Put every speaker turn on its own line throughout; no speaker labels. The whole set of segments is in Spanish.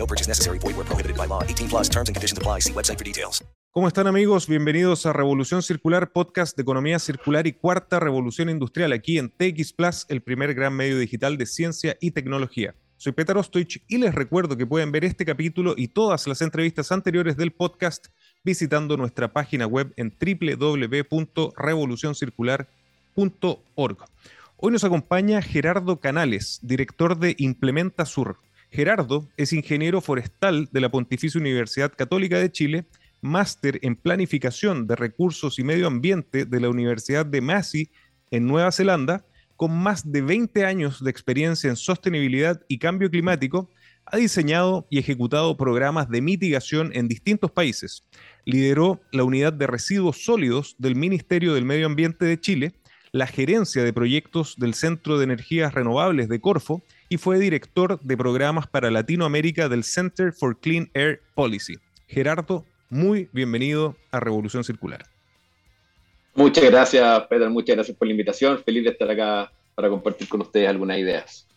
No purchase necessary. Void where prohibited by law. 18 plus terms and conditions apply. See website for details.
¿Cómo están amigos? Bienvenidos a Revolución Circular, podcast de economía circular y cuarta revolución industrial aquí en TX Plus, el primer gran medio digital de ciencia y tecnología. Soy Petar Ostoich y les recuerdo que pueden ver este capítulo y todas las entrevistas anteriores del podcast visitando nuestra página web en www.revolucioncircular.org. Hoy nos acompaña Gerardo Canales, director de Implementa Sur. Gerardo es ingeniero forestal de la Pontificia Universidad Católica de Chile, máster en planificación de recursos y medio ambiente de la Universidad de Massey en Nueva Zelanda, con más de 20 años de experiencia en sostenibilidad y cambio climático, ha diseñado y ejecutado programas de mitigación en distintos países. Lideró la unidad de residuos sólidos del Ministerio del Medio Ambiente de Chile, la gerencia de proyectos del Centro de Energías Renovables de Corfo y fue director de programas para Latinoamérica del Center for Clean Air Policy. Gerardo, muy bienvenido a Revolución Circular.
Muchas gracias, Pedro. Muchas gracias por la invitación. Feliz de estar acá para compartir con ustedes algunas ideas.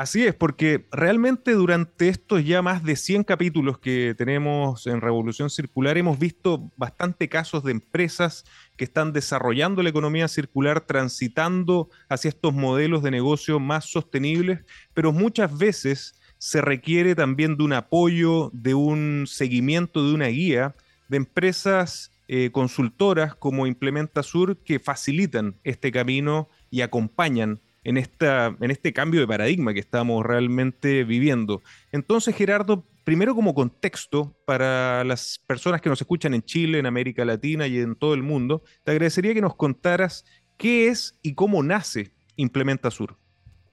Así es, porque realmente durante estos ya más de 100 capítulos que tenemos en Revolución Circular hemos visto bastante casos de empresas que están desarrollando la economía circular, transitando hacia estos modelos de negocio más sostenibles, pero muchas veces se requiere también de un apoyo, de un seguimiento, de una guía de empresas eh, consultoras como Implementa Sur que facilitan este camino y acompañan en, esta, en este cambio de paradigma que estamos realmente viviendo. Entonces, Gerardo, primero como contexto para las personas que nos escuchan en Chile, en América Latina y en todo el mundo, te agradecería que nos contaras qué es y cómo nace Implementa Sur.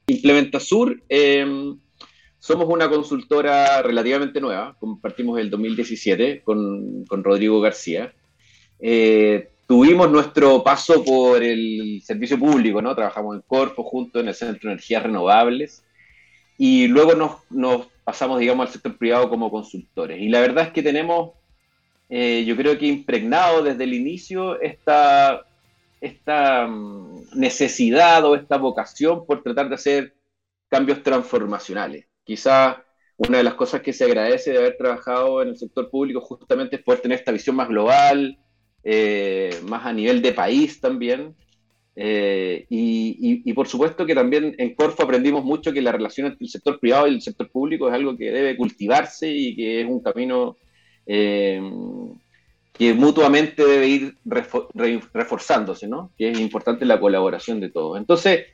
Implementa Sur, eh, somos una consultora relativamente nueva, compartimos el 2017 con, con Rodrigo García. Eh, tuvimos nuestro paso por el servicio público, ¿no? Trabajamos en Corfo junto en el Centro de Energías Renovables y luego nos, nos pasamos, digamos, al sector privado como consultores. Y la verdad es que tenemos, eh, yo creo que impregnado desde el inicio esta, esta um, necesidad o esta vocación por tratar de hacer cambios transformacionales. Quizá una de las cosas que se agradece de haber trabajado en el sector público justamente es poder tener esta visión más global, eh, más a nivel de país también. Eh, y, por supuesto que también en Corfo aprendimos mucho que la relación entre el sector privado y el sector público es algo que debe cultivarse y que es un camino eh, que mutuamente debe ir reforzándose, ¿no? Que es importante la colaboración de todos. Entonces,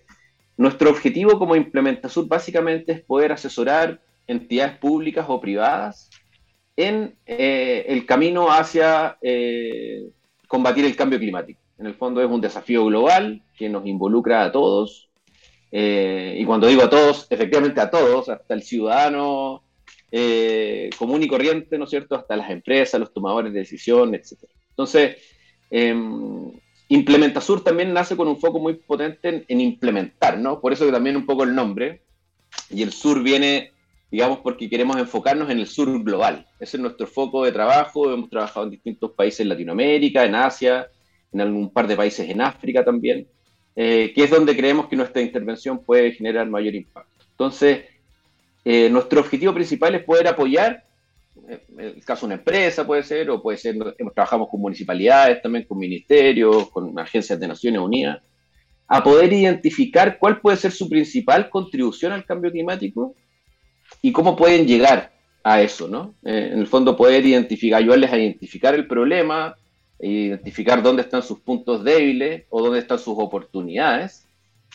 nuestro objetivo como Implementasur básicamente es poder asesorar entidades públicas o privadas en eh, el camino hacia eh, combatir el cambio climático. En el fondo es un desafío global que nos involucra a todos. Eh, y cuando digo a todos, efectivamente a todos, hasta el ciudadano común y corriente, ¿no es cierto? Hasta las empresas, los tomadores de decisión, etc. Entonces, eh, Implementasur también nace con un foco muy potente en, en, implementar, ¿no? Por eso que también un poco el nombre. Y el sur viene, digamos, porque queremos enfocarnos en el sur global. Ese es nuestro foco de trabajo. Hemos trabajado en distintos países en Latinoamérica, en Asia, en algún par de países en África también, eh, que es donde creemos que nuestra intervención puede generar mayor impacto. Entonces, eh, nuestro objetivo principal es poder apoyar, en el caso de una empresa puede ser, o puede ser, trabajamos con municipalidades, también con ministerios, con agencias de Naciones Unidas, a poder identificar cuál puede ser su principal contribución al cambio climático y cómo pueden llegar a eso, ¿no? Eh, en el fondo poder identificar, ayudarles a identificar el problema, identificar dónde están sus puntos débiles o dónde están sus oportunidades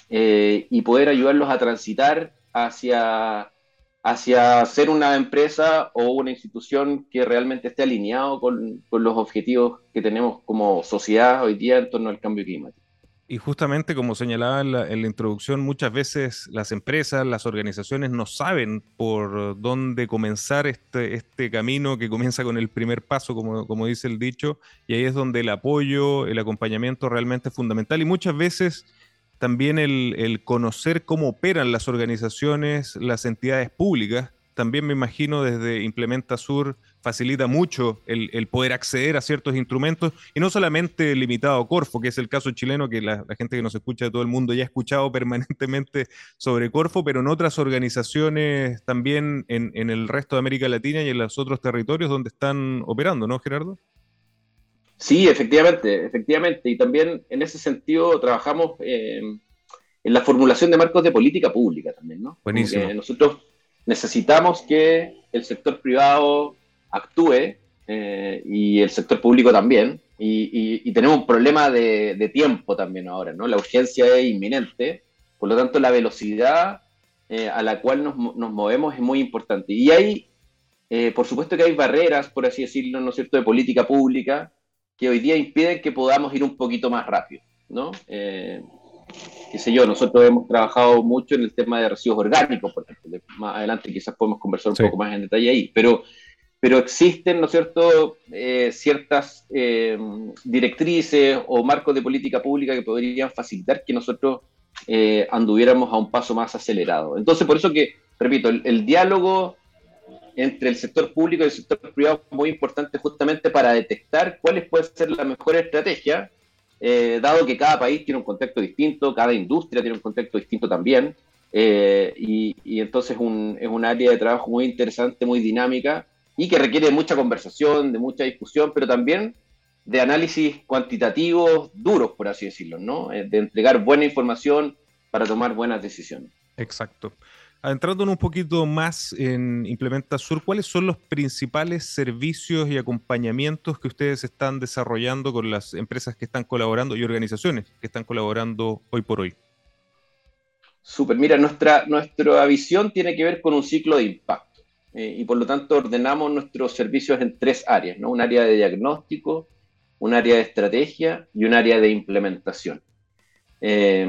eh, y poder ayudarlos a transitar hacia, hacia ser una empresa o una institución que realmente esté alineado con, con los objetivos que tenemos como sociedad hoy día en torno al cambio climático.
Y justamente como señalaba en la, introducción, muchas veces las empresas, las organizaciones no saben por dónde comenzar este, este camino que comienza con el primer paso, como, como dice el dicho, y ahí es donde el apoyo, el acompañamiento realmente es fundamental. Y muchas veces también el, el conocer cómo operan las organizaciones, las entidades públicas, también me imagino desde Implementa Sur facilita mucho el, poder acceder a ciertos instrumentos y no solamente limitado a Corfo, que es el caso chileno que la, gente que nos escucha de todo el mundo ya ha escuchado permanentemente sobre Corfo, pero en otras organizaciones también en, el resto de América Latina y en los otros territorios donde están operando, ¿no, Gerardo?
Sí, efectivamente, efectivamente. Y también en ese sentido trabajamos eh, en la formulación de marcos de política pública también, ¿no?
Buenísimo.
nosotros necesitamos que el sector privado actúe eh, y el sector público también. Y, tenemos un problema de, tiempo también ahora, ¿no? La urgencia es inminente, por lo tanto la velocidad eh, a la cual nos, movemos es muy importante. Y hay, eh, por supuesto que hay barreras, por así decirlo, ¿no es cierto?, de política pública que hoy día impiden que podamos ir un poquito más rápido, ¿no? qué sé yo, nosotros hemos trabajado mucho en el tema de residuos orgánicos, por ejemplo. Más adelante quizás podemos conversar un poco más en detalle ahí, pero, pero existen, ¿no es cierto?, eh, ciertas eh, directrices o marcos de política pública que podrían facilitar que nosotros eh, anduviéramos a un paso más acelerado. Entonces, por eso que, repito, el, diálogo entre el sector público y el sector privado es muy importante justamente para detectar cuáles puede ser la mejor estrategia eh, dado que cada país tiene un contexto distinto, cada industria tiene un contexto distinto también, eh, y, entonces un, es un área de trabajo muy interesante, muy dinámica, y que requiere de mucha conversación, de mucha discusión, pero también de análisis cuantitativos duros, por así decirlo, ¿no? Eh, de entregar buena información para tomar buenas decisiones.
Exacto. Adentrándonos un poquito más en Implementa Sur, ¿cuáles son los principales servicios y acompañamientos que ustedes están desarrollando con las empresas que están colaborando y organizaciones que están colaborando hoy por hoy?
Super, mira, nuestra, nuestra visión tiene que ver con un ciclo de impacto eh, y por lo tanto ordenamos nuestros servicios en tres áreas, ¿no? Un área de diagnóstico, un área de estrategia y un área de implementación. Eh,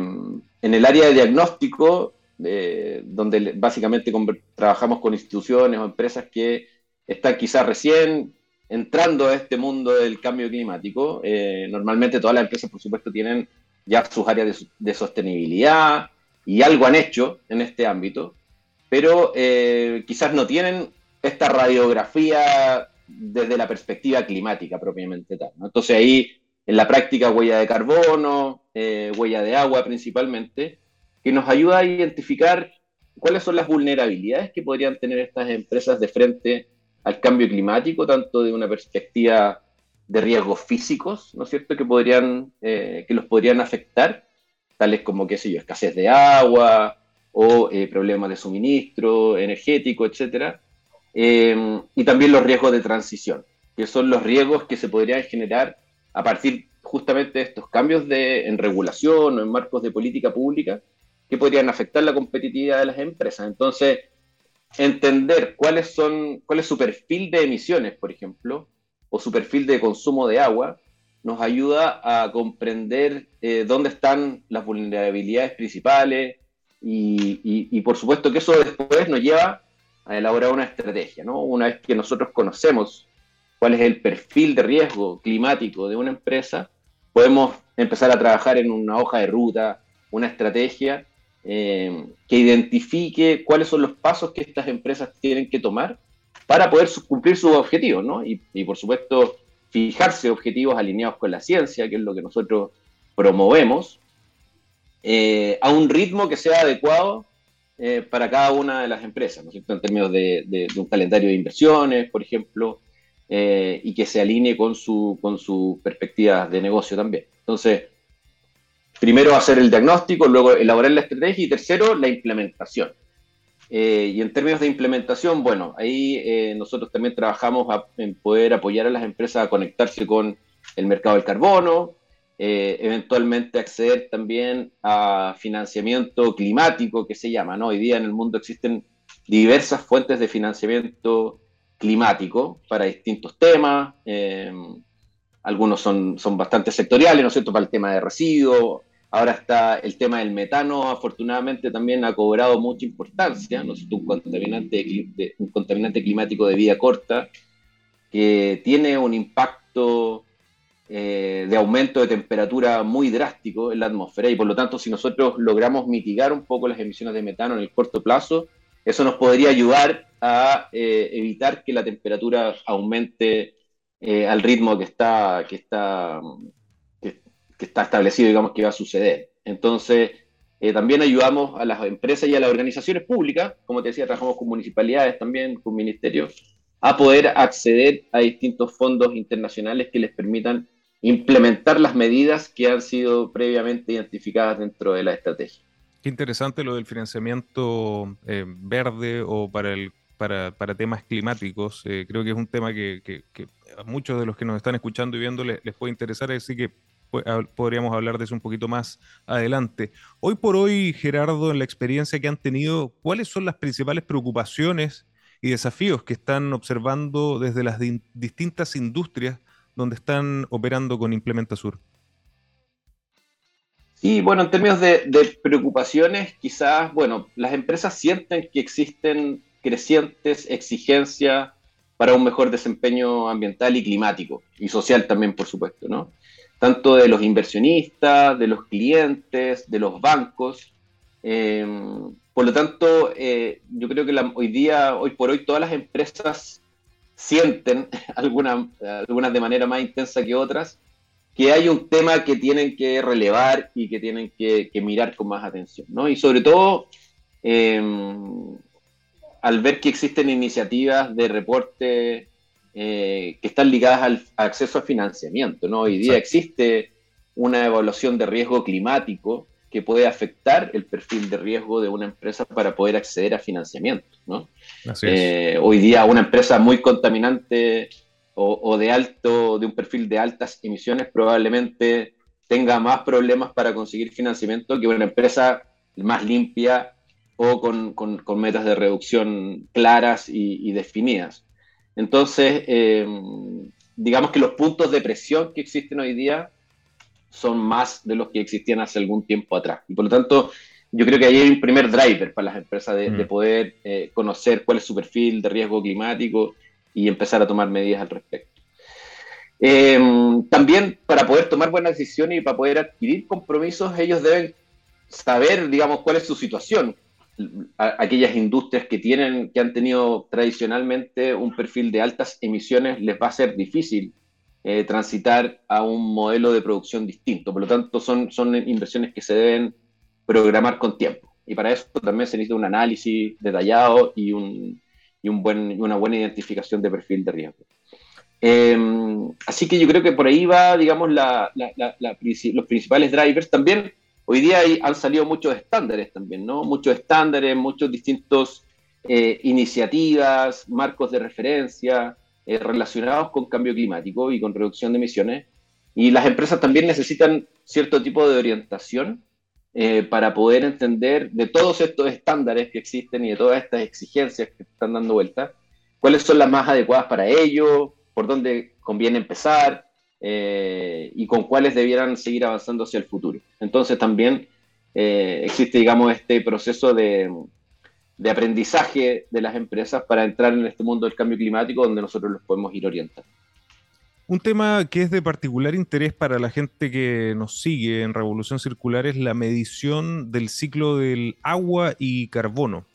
en el área de diagnóstico donde básicamente trabajamos con instituciones o empresas que están quizás recién entrando a este mundo del cambio climático. Eh, normalmente todas las empresas, por supuesto, tienen ya sus áreas de, sostenibilidad y algo han hecho en este ámbito, pero eh, quizás no tienen esta radiografía desde la perspectiva climática propiamente tal. Entonces ahí, en la práctica, huella de carbono, eh, huella de agua principalmente, que nos ayuda a identificar cuáles son las vulnerabilidades que podrían tener estas empresas de frente al cambio climático, tanto de una perspectiva de riesgos físicos, ¿no es cierto?, que, podrían, eh, que los podrían afectar, tales como, qué sé yo, escasez de agua o eh, problemas de suministro energético, etcétera, em, y también los riesgos de transición, que son los riesgos que se podrían generar a partir justamente de estos cambios de, en regulación o en marcos de política pública que podrían afectar la competitividad de las empresas. Entonces, entender cuáles son, cuál es su perfil de emisiones, por ejemplo, o su perfil de consumo de agua, nos ayuda a comprender eh, dónde están las vulnerabilidades principales y, por supuesto que eso después nos lleva a elaborar una estrategia, ¿no? Una vez que nosotros conocemos cuál es el perfil de riesgo climático de una empresa, podemos empezar a trabajar en una hoja de ruta, una estrategia eh, que identifique cuáles son los pasos que estas empresas tienen que tomar para poder cumplir sus objetivos, ¿no? Y, por supuesto, fijarse objetivos alineados con la ciencia, que es lo que nosotros promovemos, eh, a un ritmo que sea adecuado eh, para cada una de las empresas, ¿no es cierto? En términos de, un calendario de inversiones, por ejemplo, y que se alinee con su, con su perspectiva de negocio también. Entonces, primero hacer el diagnóstico, luego elaborar la estrategia y tercero, la implementación. Eh, y en términos de implementación, bueno, ahí eh, nosotros también trabajamos en poder apoyar a las empresas a conectarse con el mercado del carbono, eh, eventualmente acceder también a financiamiento climático, que se llama, ¿no? Hoy día en el mundo existen diversas fuentes de financiamiento climático para distintos temas, algunos son, son bastante sectoriales, ¿no es cierto?, para el tema de residuos, Ahora está el tema del metano, afortunadamente también ha cobrado mucha importancia, ¿no? un contaminante, un contaminante climático de vida corta que tiene un impacto eh, de aumento de temperatura muy drástico en la atmósfera y por lo tanto si nosotros logramos mitigar un poco las emisiones de metano en el corto plazo, eso nos podría ayudar a eh, evitar que la temperatura aumente eh, al ritmo que está, que está que está establecido, digamos, que va a suceder. Entonces, también ayudamos a las empresas y a las organizaciones públicas, como te decía, trabajamos con municipalidades también, con ministerios, a poder acceder a distintos fondos internacionales que les permitan implementar las medidas que han sido previamente identificadas dentro de la estrategia.
Qué interesante lo del financiamiento eh, verde o para, el, para, para temas climáticos. Eh, creo que es un tema que, a muchos de los que nos están escuchando y viendo les, les puede interesar, así que podríamos hablar de eso un poquito más adelante. Hoy por hoy, Gerardo, en la experiencia que han tenido, ¿cuáles son las principales preocupaciones y desafíos que están observando desde las distintas industrias donde están operando con Implementa Sur?
Sí, bueno, en términos de, preocupaciones, quizás, bueno, las empresas sienten que existen crecientes exigencias para un mejor desempeño ambiental y climático, y social también, por supuesto, ¿no? tanto de los inversionistas, de los clientes, de los bancos. Eh, por lo tanto, eh, yo creo que hoy día, hoy por hoy, todas las empresas sienten, algunas, algunas de manera más intensa que otras, que hay un tema que tienen que relevar y que tienen que, mirar con más atención. ¿no? Y sobre todo, eh, al ver que existen iniciativas de reporte eh, que están ligadas al acceso a financiamiento. ¿no? Hoy día existe una evaluación de riesgo climático que puede afectar el perfil de riesgo de una empresa para poder acceder a financiamiento. ¿no? Eh, hoy día una empresa muy contaminante o, de alto, de un perfil de altas emisiones probablemente tenga más problemas para conseguir financiamiento que una empresa más limpia o con, con, metas de reducción claras y definidas. Entonces, eh, digamos que los puntos de presión que existen hoy día son más de los que existían hace algún tiempo atrás. Y por lo tanto, yo creo que ahí hay un primer driver para las empresas de, mm. poder eh, conocer cuál es su perfil de riesgo climático y empezar a tomar medidas al respecto. Eh, también para poder tomar buenas decisiones y para poder adquirir compromisos, ellos deben saber, digamos, cuál es su situación, aquellas industrias que tienen, que han tenido tradicionalmente un perfil de altas emisiones, les va a ser difícil eh, transitar a un modelo de producción distinto. Por lo tanto, son, son inversiones que se deben programar con tiempo. Y para eso también se necesita un análisis detallado y, un, y un buen, una buena identificación de perfil de riesgo. Em, así que yo creo que por ahí va, digamos, los principales drivers. También Hoy día han salido muchos estándares también, ¿no? Muchos estándares, muchos distintos eh, iniciativas, marcos de referencia eh, relacionados con cambio climático y con reducción de emisiones. Y las empresas también necesitan cierto tipo de orientación eh, para poder entender de todos estos estándares que existen y de todas estas exigencias que están dando vuelta, cuáles son las más adecuadas para ello, por dónde conviene empezar, eh, y con cuáles debieran seguir avanzando hacia el futuro. Entonces también eh, existe, digamos, este proceso de, de, aprendizaje de las empresas para entrar en este mundo del cambio climático donde nosotros los podemos ir orientando.
Un tema que es de particular interés para la gente que nos sigue en Revolución Circular es la medición del ciclo del agua y carbono.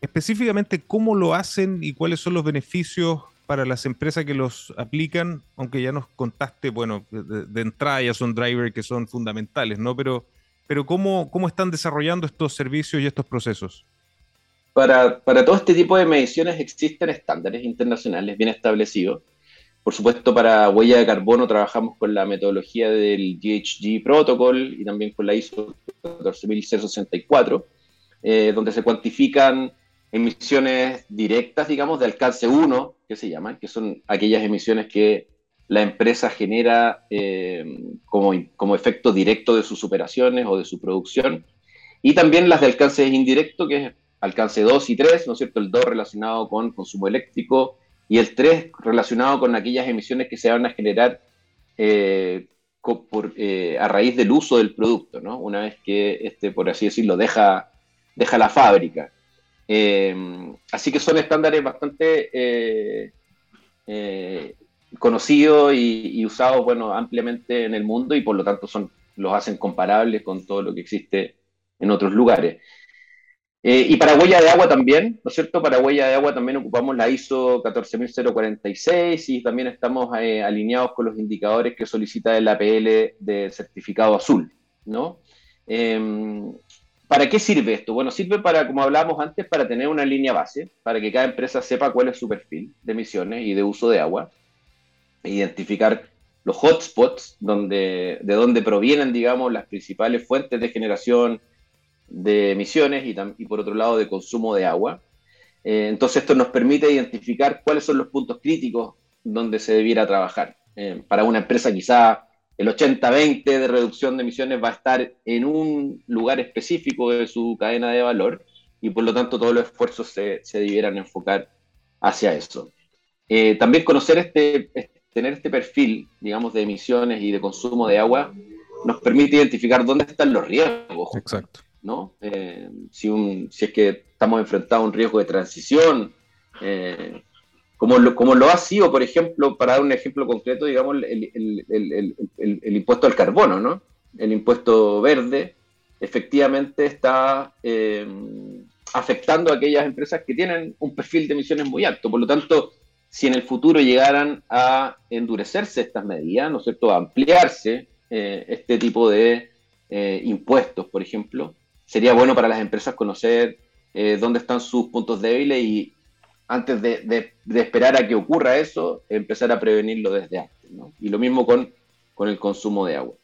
Específicamente, ¿cómo lo hacen y cuáles son los beneficios para las empresas que los aplican, aunque ya nos contaste, bueno, de, entrada ya son drivers que son fundamentales, ¿no? Pero, pero ¿cómo, ¿cómo están desarrollando estos servicios y estos procesos?
Para, todo este tipo de mediciones existen estándares internacionales bien establecidos. Por supuesto, para huella de carbono trabajamos con la metodología del GHG Protocol y también con la ISO 14064, eh, donde se cuantifican emisiones directas, digamos, de alcance 1, que se llaman, que son aquellas emisiones que la empresa genera eh, como, como efecto directo de sus operaciones o de su producción, y también las de alcance indirecto, que es alcance 2 y 3, ¿no es cierto? El 2 relacionado con consumo eléctrico y el 3 relacionado con aquellas emisiones que se van a generar eh, eh, a raíz del uso del producto, ¿no? Una vez que, este, por así decirlo, deja, deja la fábrica. Eh, así que son estándares bastante eh, conocidos y, usados bueno, ampliamente en el mundo y por lo tanto son, los hacen comparables con todo lo que existe en otros lugares. Y para huella de agua también, ¿no es cierto? Para huella de agua también ocupamos la ISO 14046 y también estamos alineados con los indicadores que solicita el APL de certificado azul, ¿no? ¿Para qué sirve esto? Bueno, sirve para, como hablábamos antes, para tener una línea base, para que cada empresa sepa cuál es su perfil de emisiones y de uso de agua, identificar los hotspots donde, de donde provienen, digamos, las principales fuentes de generación de emisiones y, por otro lado de consumo de agua. Eh, entonces esto nos permite identificar cuáles son los puntos críticos donde se debiera trabajar. Eh, para una empresa quizá el 80-20 de reducción de emisiones va a estar en un lugar específico de su cadena de valor y por lo tanto todos los esfuerzos se, debieran enfocar hacia eso. Eh, también conocer este, tener este perfil, digamos, de emisiones y de consumo de agua nos permite identificar dónde están los riesgos.
Exacto.
¿No? Eh, si, es que estamos enfrentados a un riesgo de transición, eh, como lo, ha sido, por ejemplo, para dar un ejemplo concreto, digamos, el, impuesto al carbono, ¿no? El impuesto verde efectivamente está eh, afectando a aquellas empresas que tienen un perfil de emisiones muy alto. Por lo tanto, si en el futuro llegaran a endurecerse estas medidas, ¿no es cierto?, a ampliarse este tipo de impuestos, por ejemplo, sería bueno para las empresas conocer dónde están sus puntos débiles y antes de, esperar a que ocurra eso, empezar a prevenirlo desde antes. Y lo mismo con, el consumo de agua.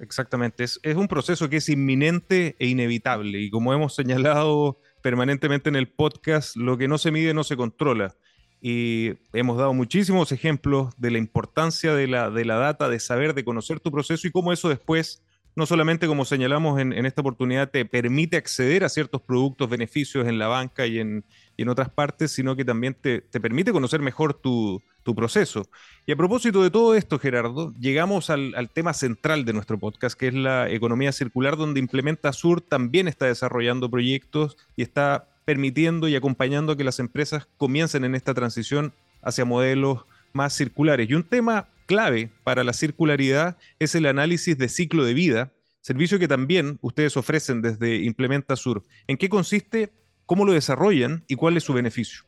Exactamente, es, es, un proceso que es inminente e inevitable y como hemos señalado permanentemente en el podcast, lo que no se mide no se controla. Y hemos dado muchísimos ejemplos de la importancia de la, de la data, de saber, de conocer tu proceso y cómo eso después no solamente como señalamos en, esta oportunidad, te permite acceder a ciertos productos, beneficios en la banca y en, otras partes, sino que también te, permite conocer mejor tu, proceso. Y a propósito de todo esto, Gerardo, llegamos al, tema central de nuestro podcast, que es la economía circular, donde Implementa Sur también está desarrollando proyectos y está permitiendo y acompañando a que las empresas comiencen en esta transición hacia modelos más circulares. Y un tema clave para la circularidad es el análisis de ciclo de vida, servicio que también ustedes ofrecen desde Implementa Sur. ¿En qué consiste, cómo lo desarrollan y cuál es su beneficio?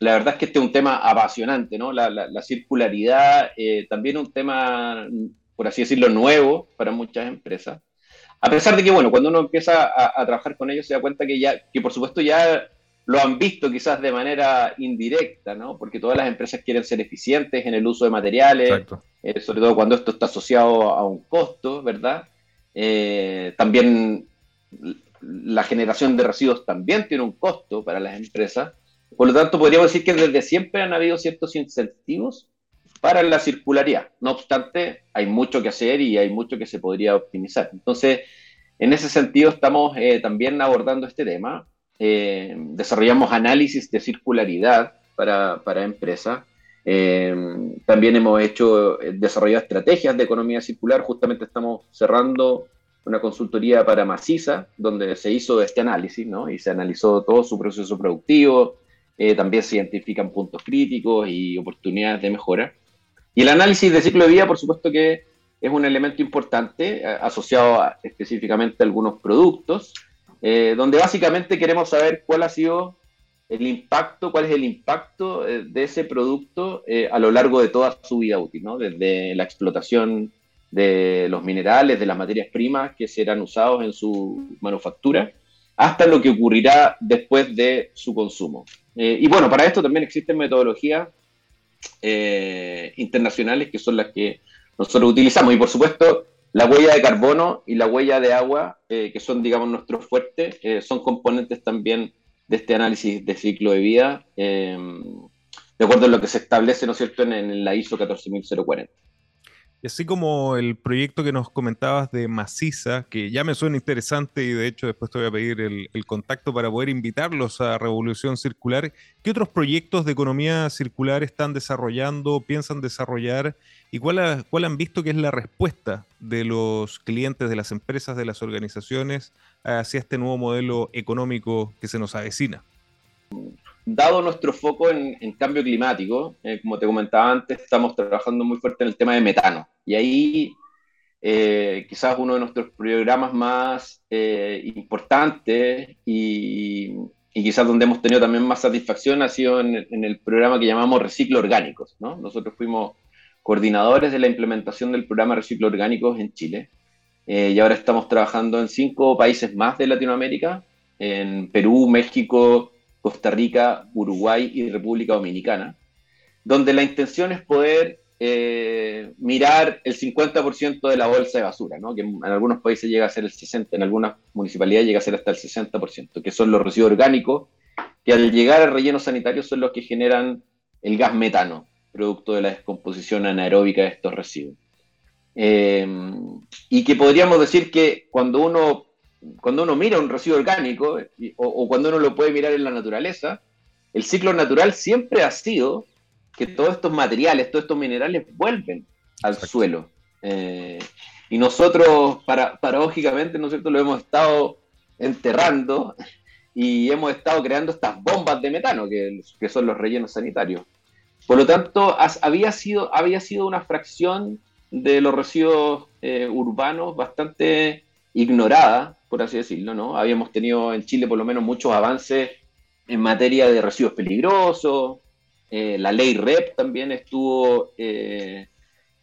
La verdad es que este es un tema apasionante, ¿no? La, circularidad, eh, también un tema, por así decirlo, nuevo para muchas empresas. A pesar de que, bueno, cuando uno empieza a, a trabajar con ellos se da cuenta que ya, que por supuesto ya lo han visto quizás de manera indirecta, ¿no? Porque todas las empresas quieren ser eficientes en el uso de materiales, eh, sobre todo cuando esto está asociado a un costo, ¿verdad? Eh, también la generación de residuos también tiene un costo para las empresas. Por lo tanto, podríamos decir que desde siempre han habido ciertos incentivos para la circularidad. No obstante, hay mucho que hacer y hay mucho que se podría optimizar. Entonces, en ese sentido, estamos eh, también abordando este tema eh, desarrollamos análisis de circularidad para, para empresas. Eh, también hemos hecho, eh, desarrollado estrategias de economía circular. Justamente estamos cerrando una consultoría para Maciza, donde se hizo este análisis, ¿no? Y se analizó todo su proceso productivo. también se identifican puntos críticos y oportunidades de mejora. Y el análisis de ciclo de vida, por supuesto que es un elemento importante asociado específicamente a algunos productos eh, donde básicamente queremos saber cuál ha sido el impacto, cuál es el impacto eh, de ese producto eh, a lo largo de toda su vida útil, ¿no? desde la explotación de los minerales, de las materias primas que serán usados en su manufactura, hasta lo que ocurrirá después de su consumo. y bueno, para esto también existen metodologías internacionales que son las que nosotros utilizamos. Y por supuesto, la huella de carbono y la huella de agua, eh, que son, digamos, nuestros fuertes, eh, son componentes también de este análisis de ciclo de vida, eh, de acuerdo a lo que se establece, ¿no es cierto?, en, en la ISO 14040.
Y así como el proyecto que nos comentabas de Maciza, que ya me suena interesante y de hecho después te voy a pedir el, contacto para poder invitarlos a Revolución Circular, ¿qué otros proyectos de economía circular están desarrollando, piensan desarrollar y cuál, cuál han visto que es la respuesta de los clientes, de las empresas, de las organizaciones hacia este nuevo modelo económico que se nos avecina?
Dado nuestro foco en, en cambio climático, eh, como te comentaba antes, estamos trabajando muy fuerte en el tema de metano. Y ahí eh, quizás uno de nuestros programas más eh, importantes y, y, quizás donde hemos tenido también más satisfacción ha sido en, en el programa que llamamos Reciclo Orgánicos. ¿no? Nosotros fuimos coordinadores de la implementación del programa Reciclo Orgánicos en Chile. y ahora estamos trabajando en cinco países más de Latinoamérica, en Perú, México, Costa Rica, Uruguay y República Dominicana, donde la intención es poder eh, mirar el 50% de la bolsa de basura, ¿no? que en algunos países llega a ser el 60%, en algunas municipalidades llega a ser hasta el 60%, que son los residuos orgánicos, que al llegar al relleno sanitario son los que generan el gas metano, producto de la descomposición anaeróbica de estos residuos. Eh, y que podríamos decir que cuando uno cuando uno mira un residuo orgánico o, o, cuando uno lo puede mirar en la naturaleza, el ciclo natural siempre ha sido que todos estos materiales, todos estos minerales vuelven al Exacto. suelo. Eh, y nosotros, para, paradójicamente, ¿no es cierto?, lo hemos estado enterrando y hemos estado creando estas bombas de metano, que, que son los rellenos sanitarios. Por lo tanto, has, había, sido, había sido una fracción de los residuos eh, urbanos bastante ignorada, por así decirlo, ¿no? Habíamos tenido en Chile por lo menos muchos avances en materia de residuos peligrosos, eh, la ley REP también estuvo eh,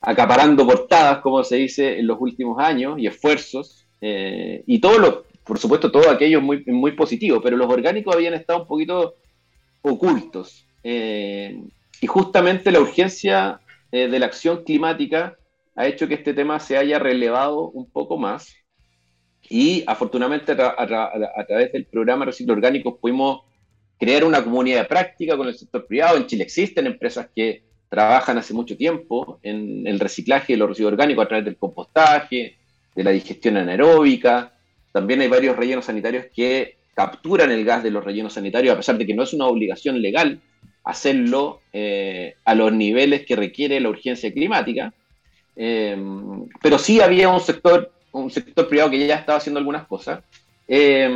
acaparando portadas, como se dice, en los últimos años y esfuerzos, eh, y todo lo, por supuesto, todo aquello muy, muy positivo, pero los orgánicos habían estado un poquito ocultos. Eh, y justamente la urgencia de la acción climática ha hecho que este tema se haya relevado un poco más y afortunadamente a, tra a, tra a, través del programa Reciclo Orgánico pudimos crear una comunidad de práctica con el sector privado. En Chile existen empresas que trabajan hace mucho tiempo en el reciclaje de los residuos orgánicos a través del compostaje, de la digestión anaeróbica. También hay varios rellenos sanitarios que capturan el gas de los rellenos sanitarios, a pesar de que no es una obligación legal hacerlo eh, a los niveles que requiere la urgencia climática. Eh, pero sí había un sector un sector privado que ya estaba haciendo algunas cosas. Eh,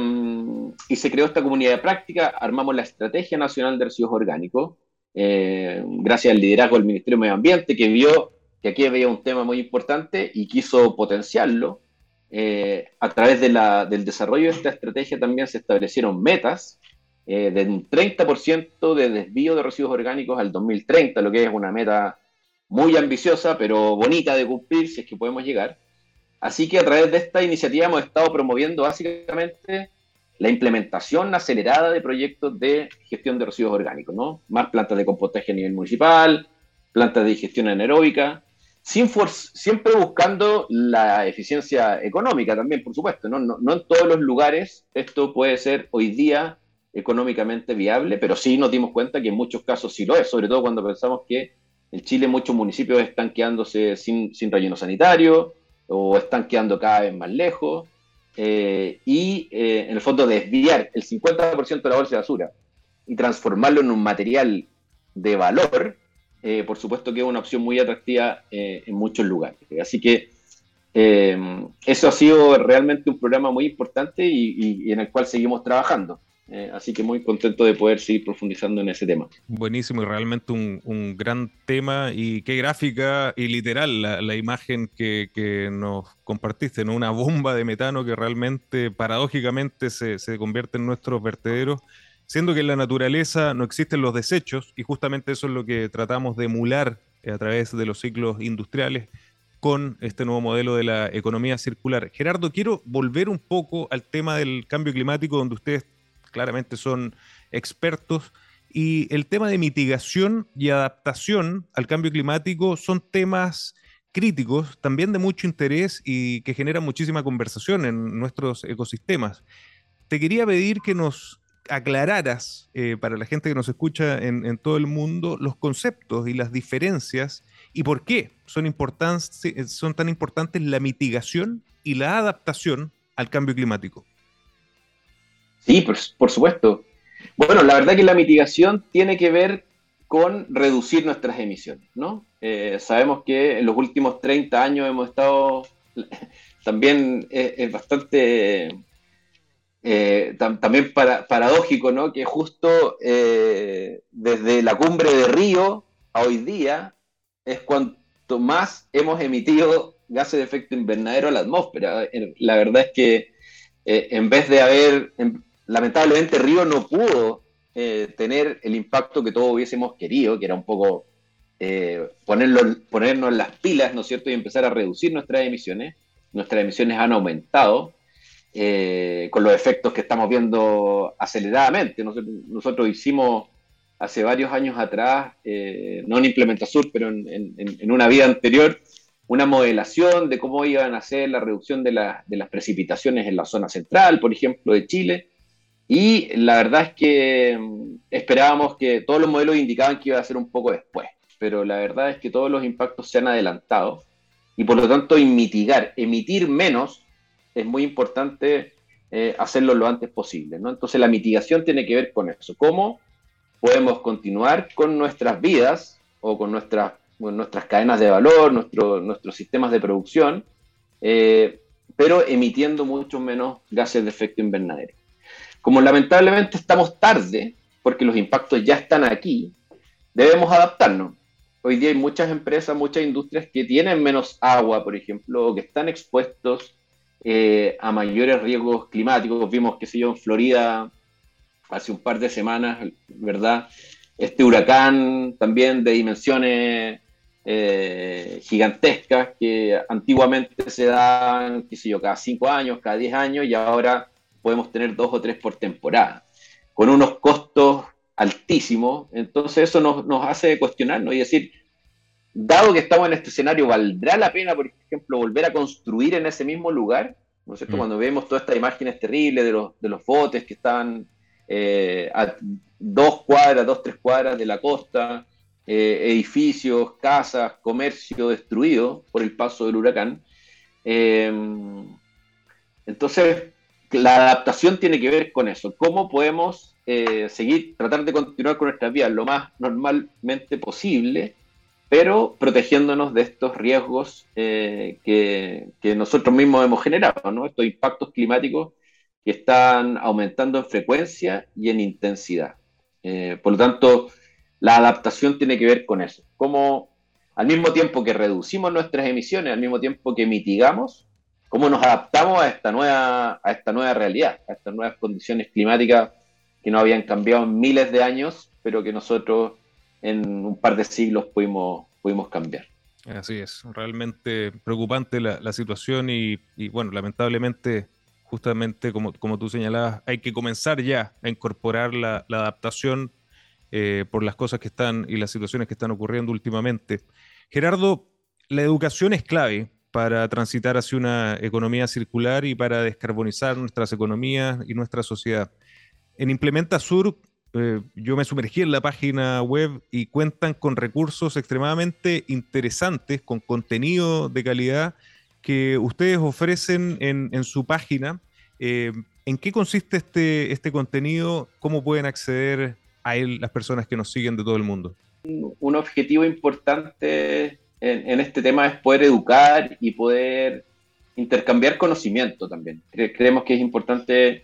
y se creó esta comunidad de práctica, armamos la Estrategia Nacional de Residuos Orgánicos, eh, gracias al liderazgo del Ministerio de Medio Ambiente, que vio que aquí había un tema muy importante y quiso potenciarlo. Eh, a través de la, del desarrollo de esta estrategia también se establecieron metas eh, de un 30% de desvío de residuos orgánicos al 2030, lo que es una meta muy ambiciosa, pero bonita de cumplir si es que podemos llegar. Así que a través de esta iniciativa hemos estado promoviendo básicamente la implementación acelerada de proyectos de gestión de residuos orgánicos, ¿no? Más plantas de compostaje a nivel municipal, plantas de digestión anaeróbica, siempre buscando la eficiencia económica también, por supuesto, ¿no? No, no en todos los lugares esto puede ser hoy día económicamente viable, pero sí nos dimos cuenta que en muchos casos sí lo es, sobre todo cuando pensamos que en Chile muchos municipios están quedándose sin, sin relleno sanitario, o están quedando cada vez más lejos, eh, y eh, en el fondo desviar el 50% de la bolsa de basura y transformarlo en un material de valor, eh, por supuesto que es una opción muy atractiva en muchos lugares. Así que eso ha sido realmente un programa muy importante y, en el cual seguimos trabajando. Eh, así que muy contento de poder seguir profundizando en ese tema.
Buenísimo y realmente un, un gran tema y qué gráfica y literal la, imagen que, que, nos compartiste, ¿no? una bomba de metano que realmente paradójicamente se, se convierte en nuestros vertederos, siendo que en la naturaleza no existen los desechos y justamente eso es lo que tratamos de emular a través de los ciclos industriales con este nuevo modelo de la economía circular. Gerardo, quiero volver un poco al tema del cambio climático donde ustedes claramente son expertos. Y el tema de mitigación y adaptación al cambio climático son temas críticos, también de mucho interés y que generan muchísima conversación en nuestros ecosistemas. Te quería pedir que nos aclararas eh, para la gente que nos escucha en, todo el mundo los conceptos y las diferencias y por qué son, son tan importantes la mitigación y la adaptación al cambio climático.
Sí, por, por supuesto. Bueno, la verdad que la mitigación tiene que ver con reducir nuestras emisiones, ¿no? Eh, sabemos que en los últimos 30 años hemos estado, también es, bastante, eh, también paradójico, ¿no? Que justo eh, desde la cumbre de Río a hoy día es cuanto más hemos emitido gases de efecto invernadero a la atmósfera. La verdad es que en vez de haber, lamentablemente Río no pudo tener el impacto que todos hubiésemos querido, que era un poco eh, ponerlo, ponernos las pilas, ¿no es cierto?, y empezar a reducir nuestras emisiones. Nuestras emisiones han aumentado eh, con los efectos que estamos viendo aceleradamente. Nosotros, hicimos hace varios años atrás, eh, no en Implementa Sur, pero en, una vida anterior, una modelación de cómo iban a ser la reducción de, de las precipitaciones en la zona central, por ejemplo, de Chile. Y la verdad es que mm, esperábamos que todos los modelos indicaban que iba a ser un poco después pero la verdad es que todos los impactos se han adelantado y por lo tanto mitigar, emitir menos, es muy importante eh, hacerlo lo antes posible. ¿no? Entonces la mitigación tiene que ver con eso. ¿Cómo podemos continuar con nuestras vidas o con nuestras, nuestras cadenas de valor, nuestro, nuestros sistemas de producción, eh, pero emitiendo mucho menos gases de efecto invernadero? Como lamentablemente estamos tarde, porque los impactos ya están aquí, debemos adaptarnos hoy día hay muchas empresas, muchas industrias que tienen menos agua, por ejemplo, o que están expuestos eh, a mayores riesgos climáticos. Vimos, qué sé yo, en Florida hace un par de semanas, ¿verdad? Este huracán también de dimensiones eh, gigantescas que antiguamente se dan, qué sé yo, cada cinco años, cada diez años, y ahora podemos tener dos o tres por temporada, con unos costos altísimo, entonces eso nos, nos hace cuestionarnos y decir, dado que estamos en este escenario, ¿valdrá la pena, por ejemplo, volver a construir en ese mismo lugar? ¿No es cierto? Mm. Cuando vemos todas estas imágenes terribles de los, de los botes que están eh, a dos cuadras, dos, tres cuadras de la costa, eh, edificios, casas, comercio destruido por el paso del huracán. Eh, entonces, la adaptación tiene que ver con eso. ¿Cómo podemos eh, seguir, tratar de continuar con nuestras vidas lo más normalmente posible, pero protegiéndonos de estos riesgos eh, que, nosotros mismos hemos generado, estos impactos climáticos que están aumentando en frecuencia y en intensidad. Eh, por lo tanto, la adaptación tiene que ver con eso. Cómo al mismo tiempo que reducimos nuestras emisiones, al mismo tiempo que mitigamos, cómo nos adaptamos a esta nueva, a esta nueva realidad, a estas nuevas condiciones climáticas que no habían cambiado en miles de años, pero que nosotros en un par de siglos pudimos, pudimos cambiar.
Así es, realmente preocupante la, situación y, bueno, lamentablemente, justamente como, como tú señalabas, hay que comenzar ya a incorporar la, adaptación eh, por las cosas que están y las situaciones que están ocurriendo últimamente. Gerardo, la educación es clave para transitar hacia una economía circular y para descarbonizar nuestras economías y nuestra sociedad. En Implementa Sur, eh, yo me sumergí en la página web y cuentan con recursos extremadamente interesantes, con contenido de calidad que ustedes ofrecen en, su página. Eh, ¿En qué consiste este, este contenido? ¿Cómo pueden acceder a él las personas que nos siguen de todo el mundo?
Un objetivo importante en, en este tema es poder educar y poder intercambiar conocimiento también. Creemos que es importante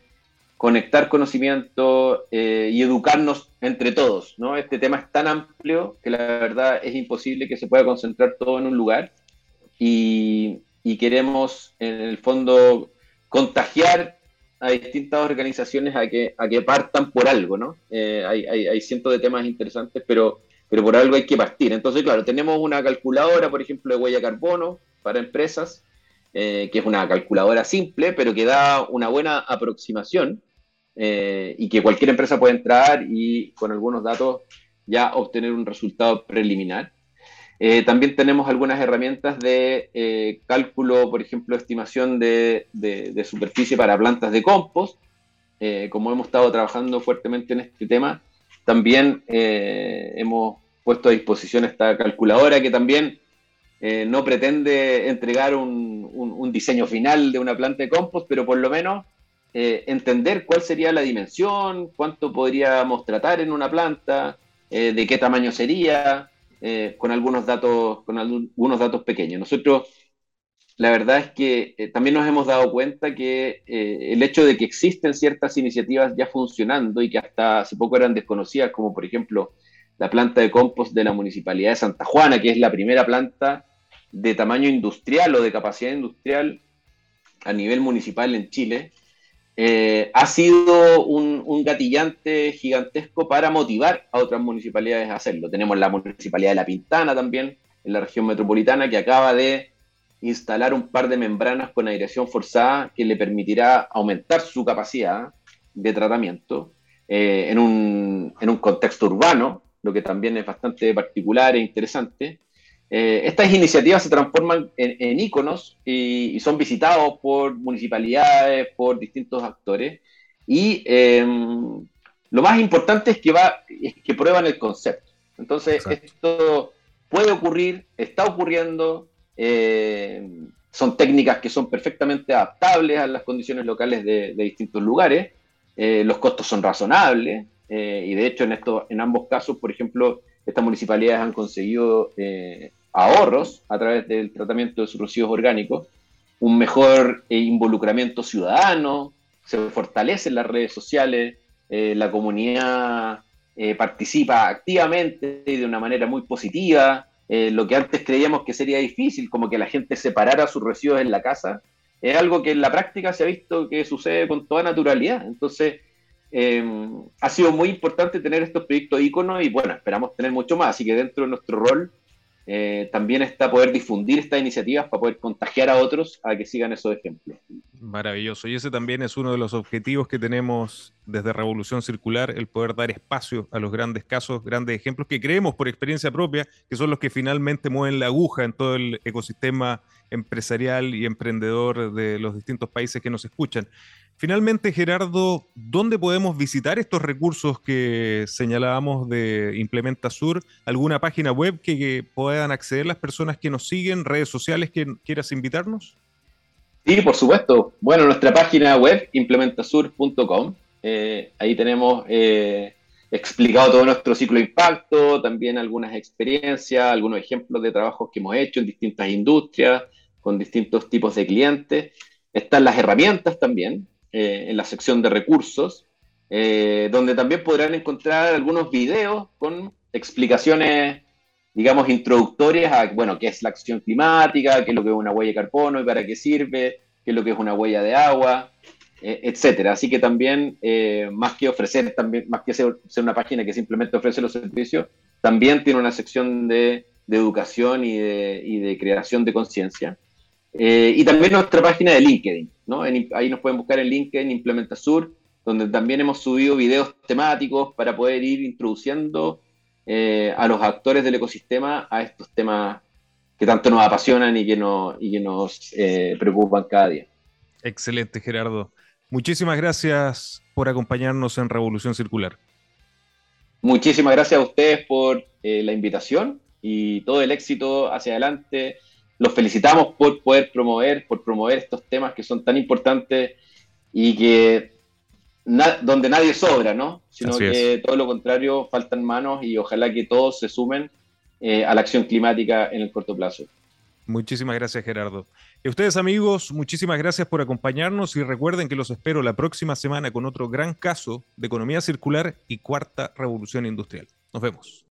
conectar conocimiento eh, y educarnos entre todos. ¿no? Este tema es tan amplio que la verdad es imposible que se pueda concentrar todo en un lugar y, queremos en el fondo contagiar a distintas organizaciones a que, a que partan por algo. ¿no? Eh, hay, hay, cientos de temas interesantes, pero, pero por algo hay que partir. Entonces, claro, tenemos una calculadora, por ejemplo, de huella carbono para empresas. Eh, que es una calculadora simple, pero que da una buena aproximación eh, y que cualquier empresa puede entrar y con algunos datos ya obtener un resultado preliminar. Eh, también tenemos algunas herramientas de cálculo, por ejemplo, estimación de, de, superficie para plantas de compost, como hemos estado trabajando fuertemente en este tema, también hemos puesto a disposición esta calculadora que también eh, no pretende entregar un, un, diseño final de una planta de compost, pero por lo menos entender cuál sería la dimensión, cuánto podríamos tratar en una planta, de qué tamaño sería, con algunos datos, con algunos datos pequeños. Nosotros la verdad es que eh, también nos hemos dado cuenta que eh, el hecho de que existen ciertas iniciativas ya funcionando y que hasta hace poco eran desconocidas, como por ejemplo la planta de compost de la Municipalidad de Santa Juana, que es la primera planta de tamaño industrial o de capacidad industrial a nivel municipal en Chile, eh, ha sido un, un, gatillante gigantesco para motivar a otras municipalidades a hacerlo. Tenemos la Municipalidad de La Pintana también, en la región metropolitana, que acaba de instalar un par de membranas con aireación forzada que le permitirá aumentar su capacidad de tratamiento eh, en, un, en, un, contexto urbano, lo que también es bastante particular e interesante. Eh, estas iniciativas se transforman en, en íconos y, son visitados por municipalidades, por distintos actores. Y em, lo más importante es que, va, es que prueban el concepto. Entonces, esto puede ocurrir, está ocurriendo, eh, son técnicas que son perfectamente adaptables a las condiciones locales de, distintos lugares. Eh, los costos son razonables eh, y de hecho en, esto, en ambos casos, por ejemplo, estas municipalidades han conseguido ahorros a través del tratamiento de sus residuos orgánicos, un mejor involucramiento ciudadano, se fortalecen las redes sociales, la comunidad participa activamente y de una manera muy positiva, eh, lo que antes creíamos que sería difícil, como que la gente separara sus residuos en la casa, es algo que en la práctica se ha visto que sucede con toda naturalidad. Entonces, eh, ha sido muy importante tener estos proyectos íconos y bueno, esperamos tener mucho más. Así que dentro de nuestro rol eh, también está poder difundir estas iniciativas para poder contagiar a otros a que sigan esos ejemplos.
Maravilloso. Y ese también es uno de los objetivos que tenemos desde Revolución Circular, el poder dar espacio a los grandes casos, grandes ejemplos que creemos por experiencia propia, que son los que finalmente mueven la aguja en todo el ecosistema empresarial y emprendedor de los distintos países que nos escuchan. Finalmente, Gerardo, ¿dónde podemos visitar estos recursos que señalábamos de Implementa Sur? ¿Alguna página web que, puedan acceder las personas que nos siguen, redes sociales que quieras invitarnos?
Sí, por supuesto. Bueno, nuestra página web, implementasur.com, eh, ahí tenemos eh, explicado todo nuestro ciclo de impacto, también algunas experiencias, algunos ejemplos de trabajos que hemos hecho en distintas industrias, con distintos tipos de clientes. Están las herramientas también, eh, en la sección de recursos, eh, donde también podrán encontrar algunos videos con explicaciones, digamos, introductorias a, bueno, qué es la acción climática, qué es lo que es una huella de carbono y para qué sirve, qué es lo que es una huella de agua, eh, etcétera. Así que también, más que ofrecer, también, más que ser, una página que simplemente ofrece los servicios, también tiene una sección de, educación y de, y de creación de conciencia. Eh, y también nuestra página de LinkedIn, ¿no? ahí nos pueden buscar en LinkedIn Implementa Sur, donde también hemos subido videos temáticos para poder ir introduciendo eh, a los actores del ecosistema a estos temas que tanto nos apasionan y que, y que nos eh, preocupan cada día.
Excelente, Gerardo. Muchísimas gracias por acompañarnos en Revolución Circular.
Muchísimas gracias a ustedes por la invitación y todo el éxito hacia adelante los felicitamos por poder promover, por promover estos temas que son tan importantes y que donde nadie sobra, ¿no? Sino que todo lo contrario, faltan manos y ojalá que todos se sumen eh, a la acción climática en el corto plazo.
Muchísimas gracias, Gerardo. Y ustedes, amigos, muchísimas gracias por acompañarnos y recuerden que los espero la próxima semana con otro gran caso de economía circular y cuarta revolución industrial. Nos vemos.